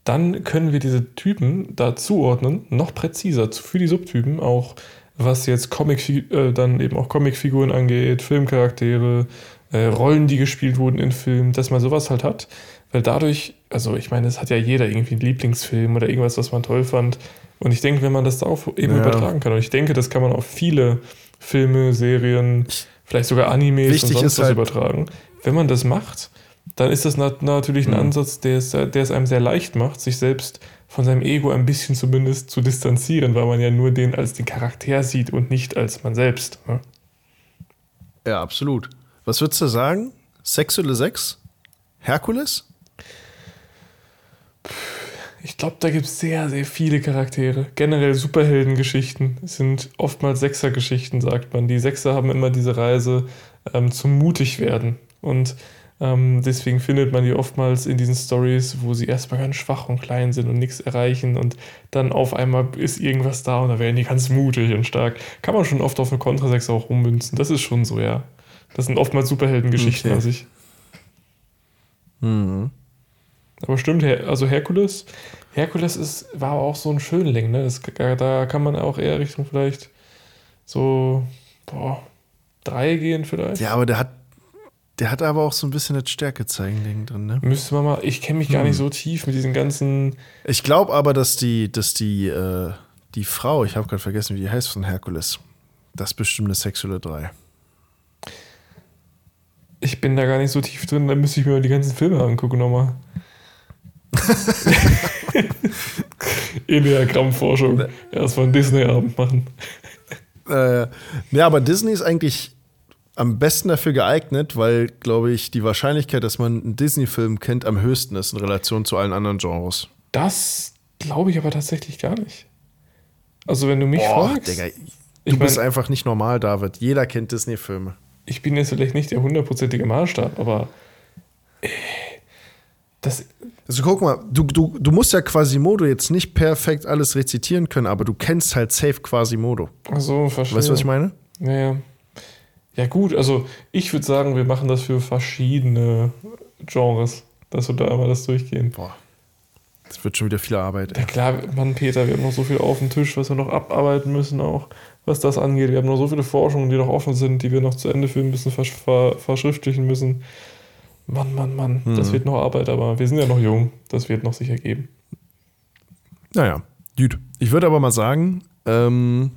dann können wir diese Typen da zuordnen, noch präziser für die Subtypen, auch was jetzt Comic, äh, dann eben auch Comicfiguren angeht, Filmcharaktere, äh, Rollen, die gespielt wurden in Filmen, dass man sowas halt hat. Weil dadurch, also ich meine, es hat ja jeder irgendwie einen Lieblingsfilm oder irgendwas, was man toll fand. Und ich denke, wenn man das darauf eben Ja. übertragen kann, und ich denke, das kann man auf viele Filme, Serien, vielleicht sogar Animes Wichtig und sonst was halt- übertragen. Wenn man das macht, dann ist das nat natürlich ein Mhm. Ansatz, der es, der es einem sehr leicht macht, sich selbst von seinem Ego ein bisschen zumindest zu distanzieren, weil man ja nur den als den Charakter sieht und nicht als man selbst. Ne? Ja, absolut. Was würdest du sagen? Sexuelle Sex? Herkules? Ich glaube, da gibt es sehr, sehr viele Charaktere. Generell Superheldengeschichten sind oftmals Sechsergeschichten, sagt man. Die Sechser haben immer diese Reise ähm, zum Mutigwerden. Und ähm, deswegen findet man die oftmals in diesen Stories, wo sie erstmal ganz schwach und klein sind und nichts erreichen. Und dann auf einmal ist irgendwas da und da werden die ganz mutig und stark. Kann man schon oft auf eine Kontrasechser auch ummünzen. Das ist schon so, ja. Das sind oftmals Superheldengeschichten Okay. an sich. Mhm. Aber stimmt, also Herkules, Herkules ist, war aber auch so ein Schönling, ne? Das, da kann man auch eher Richtung vielleicht so, boah, drei gehen vielleicht. Ja, aber der hat, der hat aber auch so ein bisschen das Stärkezeigen-Ding drin, ne? Müsste man mal, ich kenne mich gar Hm. nicht so tief mit diesen ganzen, Ich glaube aber, dass die, dass die, äh, die Frau, ich habe gerade vergessen, wie die heißt von Herkules, das bestimmt eine sexuelle 3. ich bin da gar nicht so tief drin, da müsste ich mir mal die ganzen Filme angucken nochmal. [laughs] Enneagramm-Forschung. Erstmal einen Disney-Abend machen. Äh, ja, aber Disney ist eigentlich am besten dafür geeignet, weil, glaube ich, die Wahrscheinlichkeit, dass man einen Disney-Film kennt, am höchsten ist in Relation zu allen anderen Genres. Das glaube ich aber tatsächlich gar nicht. Also, wenn du mich Boah, fragst. Digga, du ich bist mein- einfach nicht normal, David. Jeder kennt Disney-Filme. ich bin jetzt vielleicht nicht der hundertprozentige Maßstab, aber äh, das, Also guck mal, du, du, du musst ja Quasimodo jetzt nicht perfekt alles rezitieren können, aber du kennst halt safe Quasimodo. also verstehe. Weißt du, was ich meine? Ja, ja. Ja, gut, also ich würde sagen, wir machen das für verschiedene Genres, dass wir da mal das durchgehen. Boah. Das wird schon wieder viel Arbeit. Ja, Ey. klar, Mann, Peter, wir haben noch so viel auf dem Tisch, was wir noch abarbeiten müssen, auch was das angeht. Wir haben noch so viele Forschungen, die noch offen sind, die wir noch zu Ende führen müssen, versch ver verschriftlichen müssen. Mann, Mann, Mann, das wird noch Arbeit, aber wir sind ja noch jung, das wird noch sich ergeben. Naja, gut. Ich würde aber mal sagen, ähm,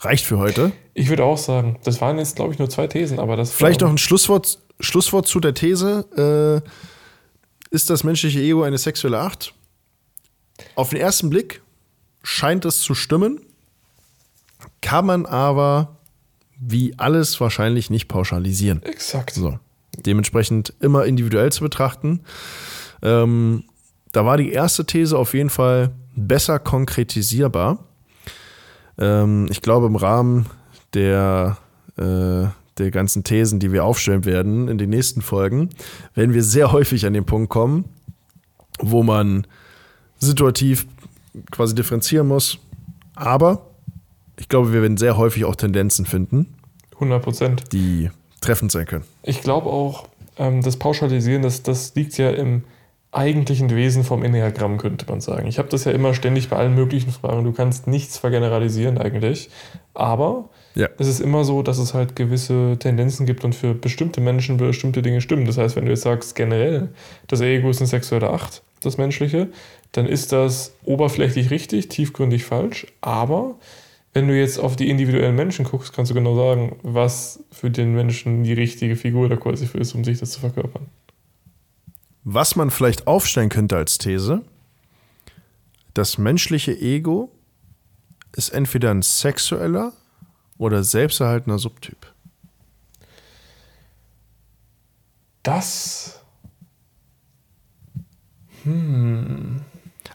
reicht für heute. Ich würde auch sagen, das waren jetzt, glaube ich, nur zwei Thesen, aber das Vielleicht noch ein Schlusswort, Schlusswort zu der These. Äh, ist das menschliche Ego eine sexuelle Acht? Auf den ersten Blick scheint es zu stimmen, kann man aber wie alles wahrscheinlich nicht pauschalisieren. Exakt. So. Dementsprechend immer individuell zu betrachten. Ähm, da war die erste These auf jeden Fall besser konkretisierbar. Ähm, ich glaube, im Rahmen der, äh, der ganzen Thesen, die wir aufstellen werden in den nächsten Folgen, werden wir sehr häufig an den Punkt kommen, wo man situativ quasi differenzieren muss. Aber ich glaube, wir werden sehr häufig auch Tendenzen finden, 100 Prozent. die treffend sein können. Ich glaube auch, ähm, das Pauschalisieren, das, das liegt ja im eigentlichen Wesen vom Enneagramm, könnte man sagen. Ich habe das ja immer ständig bei allen möglichen Fragen. Du kannst nichts vergeneralisieren eigentlich. Aber Ja. es ist immer so, dass es halt gewisse Tendenzen gibt und für bestimmte Menschen bestimmte Dinge stimmen. Das heißt, wenn du jetzt sagst, generell, das Ego ist eine sexuelle Acht, das menschliche, dann ist das oberflächlich richtig, tiefgründig falsch. Aber wenn du jetzt auf die individuellen Menschen guckst, kannst du genau sagen, was für den Menschen die richtige Figur da quasi für ist, um sich das zu verkörpern. Was man vielleicht aufstellen könnte als These, das menschliche Ego ist entweder ein sexueller oder selbsterhaltener Subtyp. Das.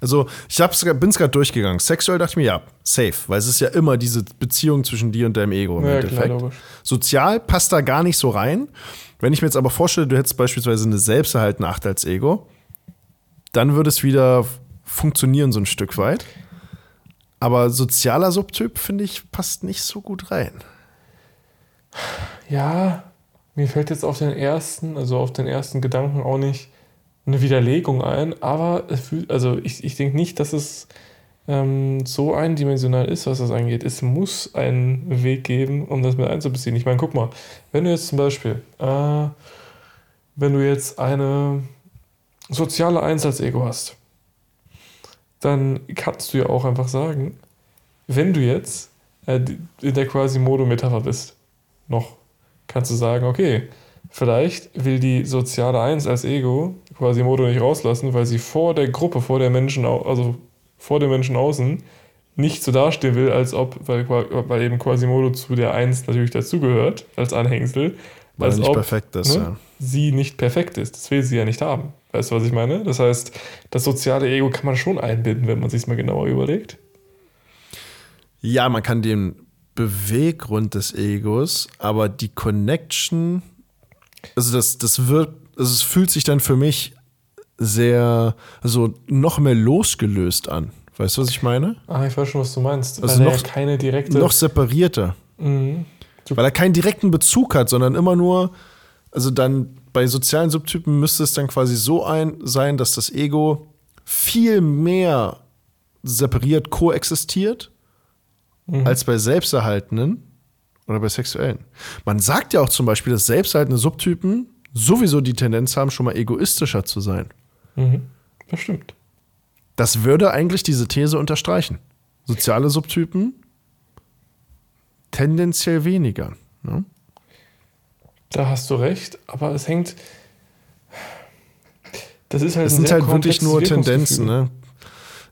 Also, ich bin es gerade durchgegangen. Sexuell dachte ich mir, ja, safe, weil es ist ja immer diese Beziehung zwischen dir und deinem Ego im Ja, klar, Endeffekt. logisch. Sozial passt da gar nicht so rein. Wenn ich mir jetzt aber vorstelle, du hättest beispielsweise eine selbsterhaltene Acht als Ego, dann würde es wieder funktionieren so ein Stück weit. Aber sozialer Subtyp, finde ich, passt nicht so gut rein. Ja, mir fällt jetzt auf den ersten, also auf den ersten Gedanken auch nicht eine Widerlegung ein, aber also ich, ich denke nicht, dass es ähm, so eindimensional ist, was das angeht. Es muss einen Weg geben, um das mit einzubeziehen. Ich meine, guck mal, wenn du jetzt zum Beispiel, äh, wenn du jetzt eine soziale Eins als Ego hast, dann kannst du ja auch einfach sagen, wenn du jetzt äh, in der Quasimodo-Metapher bist, noch, kannst du sagen, okay, vielleicht will die soziale Eins als Ego Quasimodo nicht rauslassen, weil sie vor der Gruppe, vor der Menschen, also vor den Menschen außen, nicht so dastehen will, als ob, weil, weil eben Quasimodo zu der Eins natürlich dazugehört, als Anhängsel, Weil als er nicht ob perfekt ist. ne, Ja. sie nicht perfekt ist. Das will sie ja nicht haben. Weißt du, was ich meine? Das heißt, das soziale Ego kann man schon einbinden, wenn man sich mal genauer überlegt. ja, man kann den Beweggrund des Egos, aber die Connection, also das, das wird, also es fühlt sich dann für mich sehr, also noch mehr losgelöst an. Weißt du, was ich meine? Ah, ich weiß schon, was du meinst. Also noch- ja keine direkte. Noch separierter. Mhm. Weil er keinen direkten Bezug hat, sondern immer nur, also dann bei sozialen Subtypen müsste es dann quasi so ein sein, dass das Ego viel mehr separiert koexistiert als bei selbsterhaltenen oder bei sexuellen. Man sagt ja auch zum Beispiel, dass selbsterhaltene Subtypen sowieso die Tendenz haben, schon mal egoistischer zu sein. Mhm. Das stimmt. Das würde eigentlich diese These unterstreichen. Soziale Subtypen tendenziell weniger. Ne? Da hast du recht, aber es hängt. Das ist halt ein sind halt wirklich nur Tendenzen. Ne?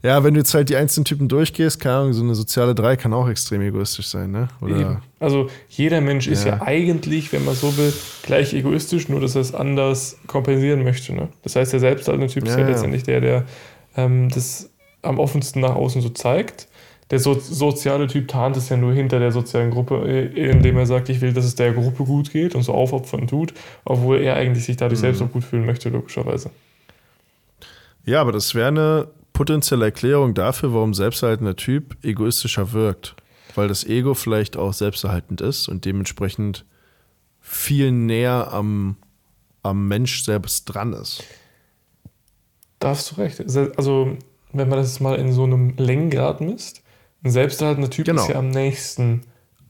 Ja, wenn du jetzt halt die einzelnen Typen durchgehst, keine Ahnung, so eine soziale 3 kann auch extrem egoistisch sein, ne? Also jeder Mensch ist Ja. ja eigentlich, wenn man so will, gleich egoistisch, nur dass er es anders kompensieren möchte. Ne? Das heißt, der selbsterhaltende Typ ist Ja, ja ja. letztendlich der, der ähm, das am offensten nach außen so zeigt. Der so soziale Typ tarnt es ja nur hinter der sozialen Gruppe, äh, indem er sagt, ich will, dass es der Gruppe gut geht und so aufopfern tut, obwohl er eigentlich sich Mhm. dadurch selbst auch gut fühlen möchte, logischerweise. Ja, aber das wäre eine potenzielle Erklärung dafür, warum selbsterhaltender Typ egoistischer wirkt. Weil das Ego vielleicht auch selbsterhaltend ist und dementsprechend viel näher am, am Mensch selbst dran ist. Da hast du recht. Also, wenn man das mal in so einem Längengrad misst, ein selbsterhaltender Typ Genau. ist ja am nächsten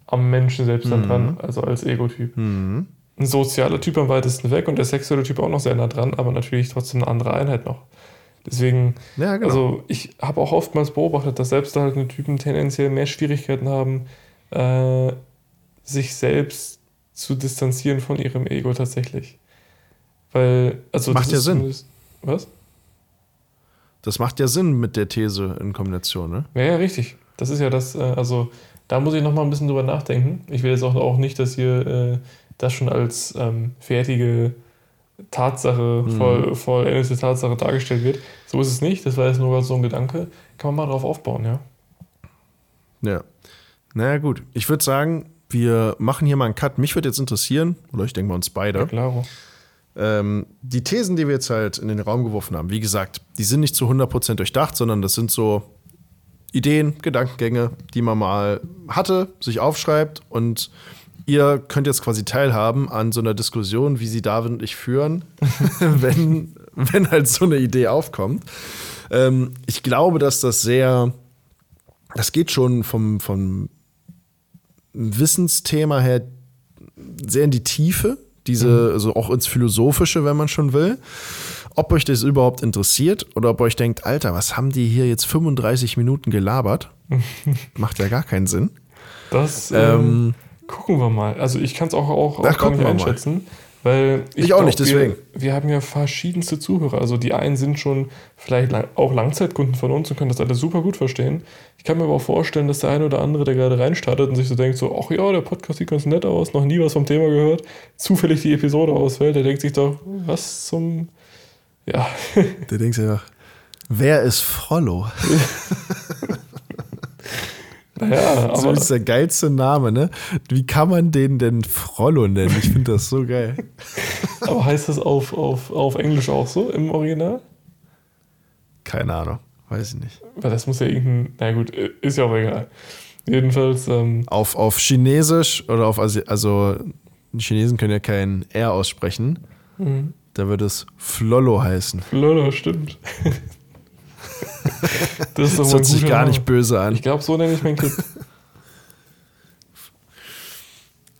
am Menschen selbst Mhm. dran, also als Ego-Typ. Ein sozialer Typ am weitesten weg und der sexuelle Typ auch noch sehr nah dran, aber natürlich trotzdem eine andere Einheit noch. Deswegen, Ja, genau. also ich habe auch oftmals beobachtet, dass selbsterhaltende Typen tendenziell mehr Schwierigkeiten haben, äh, sich selbst zu distanzieren von ihrem Ego tatsächlich. Weil, also Macht das ja Sinn. Was? Das macht ja Sinn mit der These in Kombination, ne? Ja, ja, richtig. Das ist ja das, äh, also da muss ich noch mal ein bisschen drüber nachdenken. Ich will jetzt auch, auch nicht, dass hier äh, das schon als ähm, fertige Tatsache, Mhm. voll, vollendete Tatsache dargestellt wird. So ist es nicht. Das war jetzt nur so ein Gedanke. Kann man mal drauf aufbauen, ja. Ja. Naja, gut. Ich würde sagen, wir machen hier mal einen Cut. Mich würde jetzt interessieren, oder ich denke mal uns beide, Klaro. ähm, die Thesen, die wir jetzt halt in den Raum geworfen haben, wie gesagt, die sind nicht zu 100% durchdacht, sondern das sind so Ideen, Gedankengänge, die man mal hatte, sich aufschreibt und ihr könnt jetzt quasi teilhaben an so einer Diskussion, wie sie David und ich führen, [laughs] wenn, wenn halt so eine Idee aufkommt. Ähm, ich glaube, dass das sehr, das geht schon vom, vom Wissensthema her sehr in die Tiefe, diese, also auch ins Philosophische, wenn man schon will. Ob euch das überhaupt interessiert oder ob euch denkt, Alter, was haben die hier jetzt 35 Minuten gelabert? [laughs] Macht ja gar keinen Sinn. Das äh, Ähm, gucken wir mal. Also ich kann es auch, auch, auch Na, gar nicht mal. einschätzen. Weil Ich auch glaub, nicht, deswegen. Wir, wir haben ja verschiedenste Zuhörer. Also die einen sind schon vielleicht lang, auch Langzeitkunden von uns und können das alles super gut verstehen. Ich kann mir aber auch vorstellen, dass der eine oder andere, der gerade reinstartet und sich so denkt, so, ach ja, der Podcast sieht ganz nett aus, noch nie was vom Thema gehört, zufällig die Episode ausfällt, der denkt sich doch, was zum... Ja, du denkst ja, wer ist Frollo? [laughs] naja, [laughs] So ist der geilste Name, ne? Wie kann man den denn Frollo nennen? Ich finde das so geil. [laughs] Aber heißt das auf, auf, auf Englisch auch so im Original? Keine Ahnung, weiß ich nicht. Weil das muss ja irgendein. Na gut, ist ja auch egal. Jedenfalls, ähm, Auf, auf Chinesisch oder auf Asi also die Chinesen können ja kein R aussprechen. mhm. Da würde es Flollo heißen. Lolo, stimmt. [laughs] [laughs] das Das hört sich gar Name. nicht böse an. Ich glaube, so nenne ich mein Kind.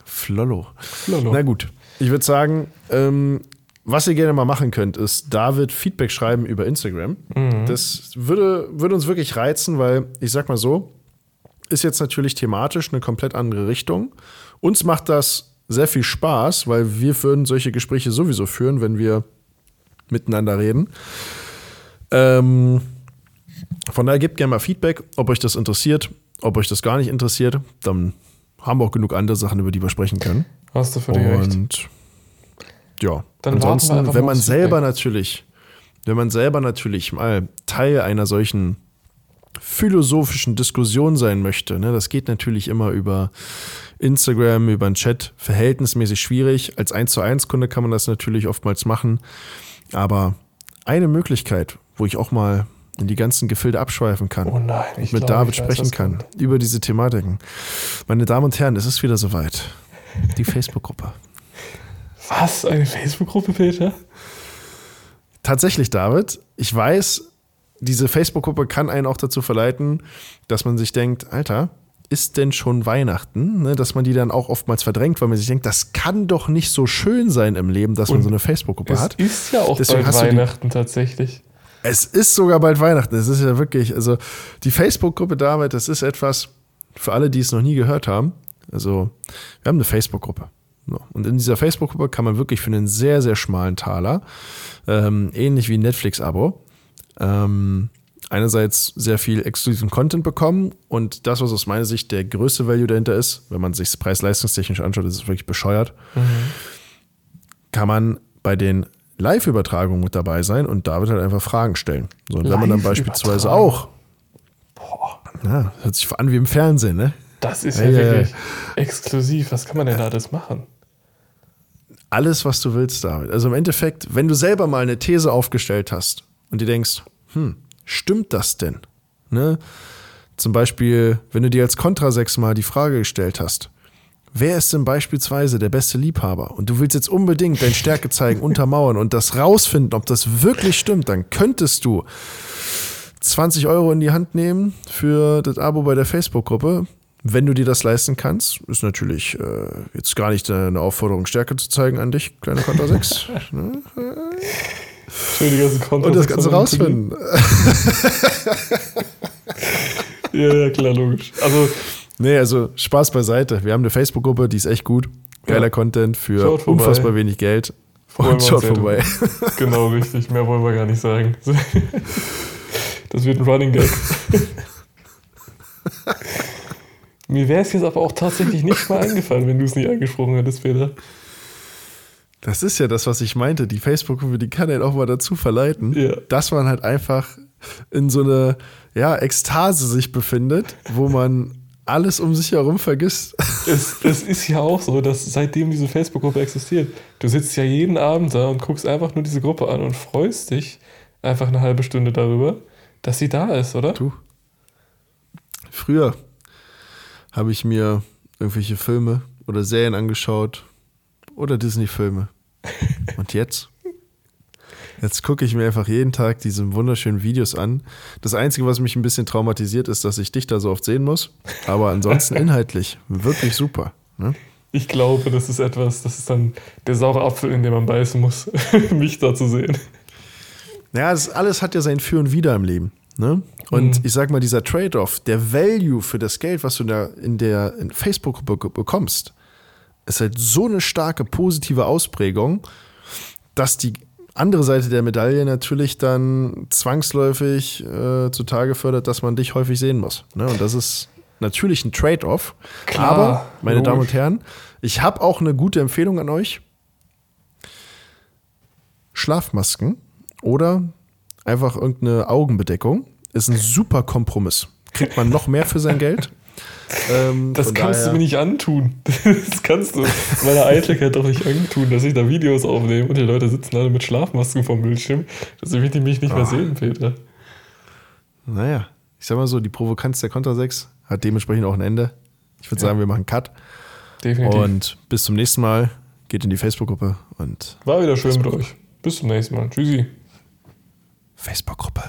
Flollo. Lolo. Na gut, ich würde sagen, ähm, was ihr gerne mal machen könnt, ist David Feedback schreiben über Instagram. Mhm. Das würde, würde uns wirklich reizen, weil ich sag mal so, ist jetzt natürlich thematisch eine komplett andere Richtung. Uns macht das sehr viel Spaß, weil wir würden solche Gespräche sowieso führen, wenn wir miteinander reden. Ähm, von daher gebt gerne mal Feedback, ob euch das interessiert, ob euch das gar nicht interessiert. Dann haben wir auch genug andere Sachen, über die wir sprechen können. Hast du völlig recht. Und ja, Dann ansonsten, wenn man selber Feedback. natürlich, wenn man selber natürlich mal Teil einer solchen philosophischen Diskussion sein möchte, ne, das geht natürlich immer über Instagram, über einen Chat, verhältnismäßig schwierig. Als 1 zu 1 Kunde kann man das natürlich oftmals machen. Aber eine Möglichkeit, wo ich auch mal in die ganzen Gefilde abschweifen kann Oh nein, ich und mit glaub, David weiß, sprechen kann kommt. über diese Thematiken. Meine Damen und Herren, es ist wieder soweit. Die Facebook-Gruppe. Was? Eine Facebook-Gruppe, Peter? Tatsächlich, David, ich weiß, diese Facebook-Gruppe kann einen auch dazu verleiten, dass man sich denkt, Alter, ist denn schon Weihnachten? Ne, dass man die dann auch oftmals verdrängt, weil man sich denkt, das kann doch nicht so schön sein im Leben, dass man Und so eine Facebook-Gruppe hat. ist ja auch Deswegen bald Weihnachten tatsächlich. Es ist sogar bald Weihnachten. Es ist ja wirklich, also die Facebook-Gruppe David, das ist etwas für alle, die es noch nie gehört haben. Also, wir haben eine Facebook-Gruppe. Und in dieser Facebook-Gruppe kann man wirklich für einen sehr, sehr schmalen Taler, ähm, ähnlich wie ein Netflix-Abo, ähm, einerseits sehr viel exklusiven Content bekommen und das, was aus meiner Sicht der größte Value dahinter ist, wenn man sich preis-leistungstechnisch anschaut, ist es wirklich bescheuert, kann man bei den Live-Übertragungen mit dabei sein und David halt einfach Fragen stellen. So, und wenn man dann beispielsweise Live-Übertragung? auch, ja, hört sich an wie im Fernsehen, ne? Das ist ja, Ja, wirklich exklusiv. Was kann man denn da alles machen? alles, was du willst, David. Also im Endeffekt, wenn du selber mal eine These aufgestellt hast und dir denkst, hm, stimmt das denn? Ne? Zum Beispiel, wenn du dir als Kontrasex mal die Frage gestellt hast, wer ist denn beispielsweise der beste Liebhaber? Und du willst jetzt unbedingt deine Stärke zeigen, untermauern und das rausfinden, ob das wirklich stimmt, dann könntest du 20 Euro in die Hand nehmen für das Abo bei der Facebook-Gruppe. Wenn du dir das leisten kannst, ist natürlich äh, jetzt gar nicht eine Aufforderung, Stärke zu zeigen an dich, kleiner Konter 6. [laughs] ne? Schön die ganzen Kontos. Und das Ganze rausfinden. [laughs] Ja, ja, klar, logisch. Also, Nee, also Spaß beiseite. Wir haben eine Facebook-Gruppe, die ist echt gut. Geiler Ja. Content für unfassbar wenig Geld. Freuen Und schaut vorbei. genau richtig. Mehr wollen wir gar nicht sagen. [laughs] Das wird ein Running Gag. [laughs] Mir wäre es jetzt aber auch tatsächlich nicht mal eingefallen, wenn du es nicht angesprochen hättest, Peter. Das ist ja das, was ich meinte. Die Facebook-Gruppe, die kann halt auch mal dazu verleiten, Ja. dass man halt einfach in so eine ja, Ekstase sich befindet, wo man alles um sich herum vergisst. [laughs] Es, es ist ja auch so, dass seitdem diese Facebook-Gruppe existiert, du sitzt ja jeden Abend da und guckst einfach nur diese Gruppe an und freust dich einfach eine halbe Stunde darüber, dass sie da ist, oder? Du. Früher habe ich mir irgendwelche Filme oder Serien angeschaut oder Disney-Filme. [laughs] Und jetzt? Jetzt gucke ich mir einfach jeden Tag diese wunderschönen Videos an. Das Einzige, was mich ein bisschen traumatisiert, ist, dass ich dich da so oft sehen muss. Aber ansonsten [laughs] inhaltlich wirklich super. Ne? Ich glaube, das ist etwas, das ist dann der saure Apfel, in den man beißen muss, [laughs] mich da zu sehen. Ja, das alles hat ja sein Für und Wider im Leben. Ne? Und Mhm. ich sag mal, dieser Trade-off, der Value für das Geld, was du da in der Facebook-Gruppe bekommst, ist halt so eine starke positive Ausprägung, dass die andere Seite der Medaille natürlich dann zwangsläufig äh, zutage fördert, dass man dich häufig sehen muss. Ne? Und das ist natürlich ein Trade-off. Aber, meine logisch. Damen und Herren, ich habe auch eine gute Empfehlung an euch. Schlafmasken oder einfach irgendeine Augenbedeckung ist ein super Kompromiss. Kriegt man noch mehr für sein Geld. [laughs] Ähm, Das kannst daher- du mir nicht antun. [laughs] Das kannst du meiner Eitelkeit doch nicht antun, dass ich da Videos aufnehme und die Leute sitzen alle mit Schlafmasken vom Bildschirm. Das will ich mich nicht Ah. mehr sehen, Peter. Naja, ich sag mal so, die Provokanz der Konter 6 hat dementsprechend auch ein Ende. Ich würde sagen, wir machen Cut. Definitiv. Und bis zum nächsten Mal. Geht in die Facebook-Gruppe und War wieder schön mit euch. Bis zum nächsten Mal. Tschüssi. Facebook-Gruppe.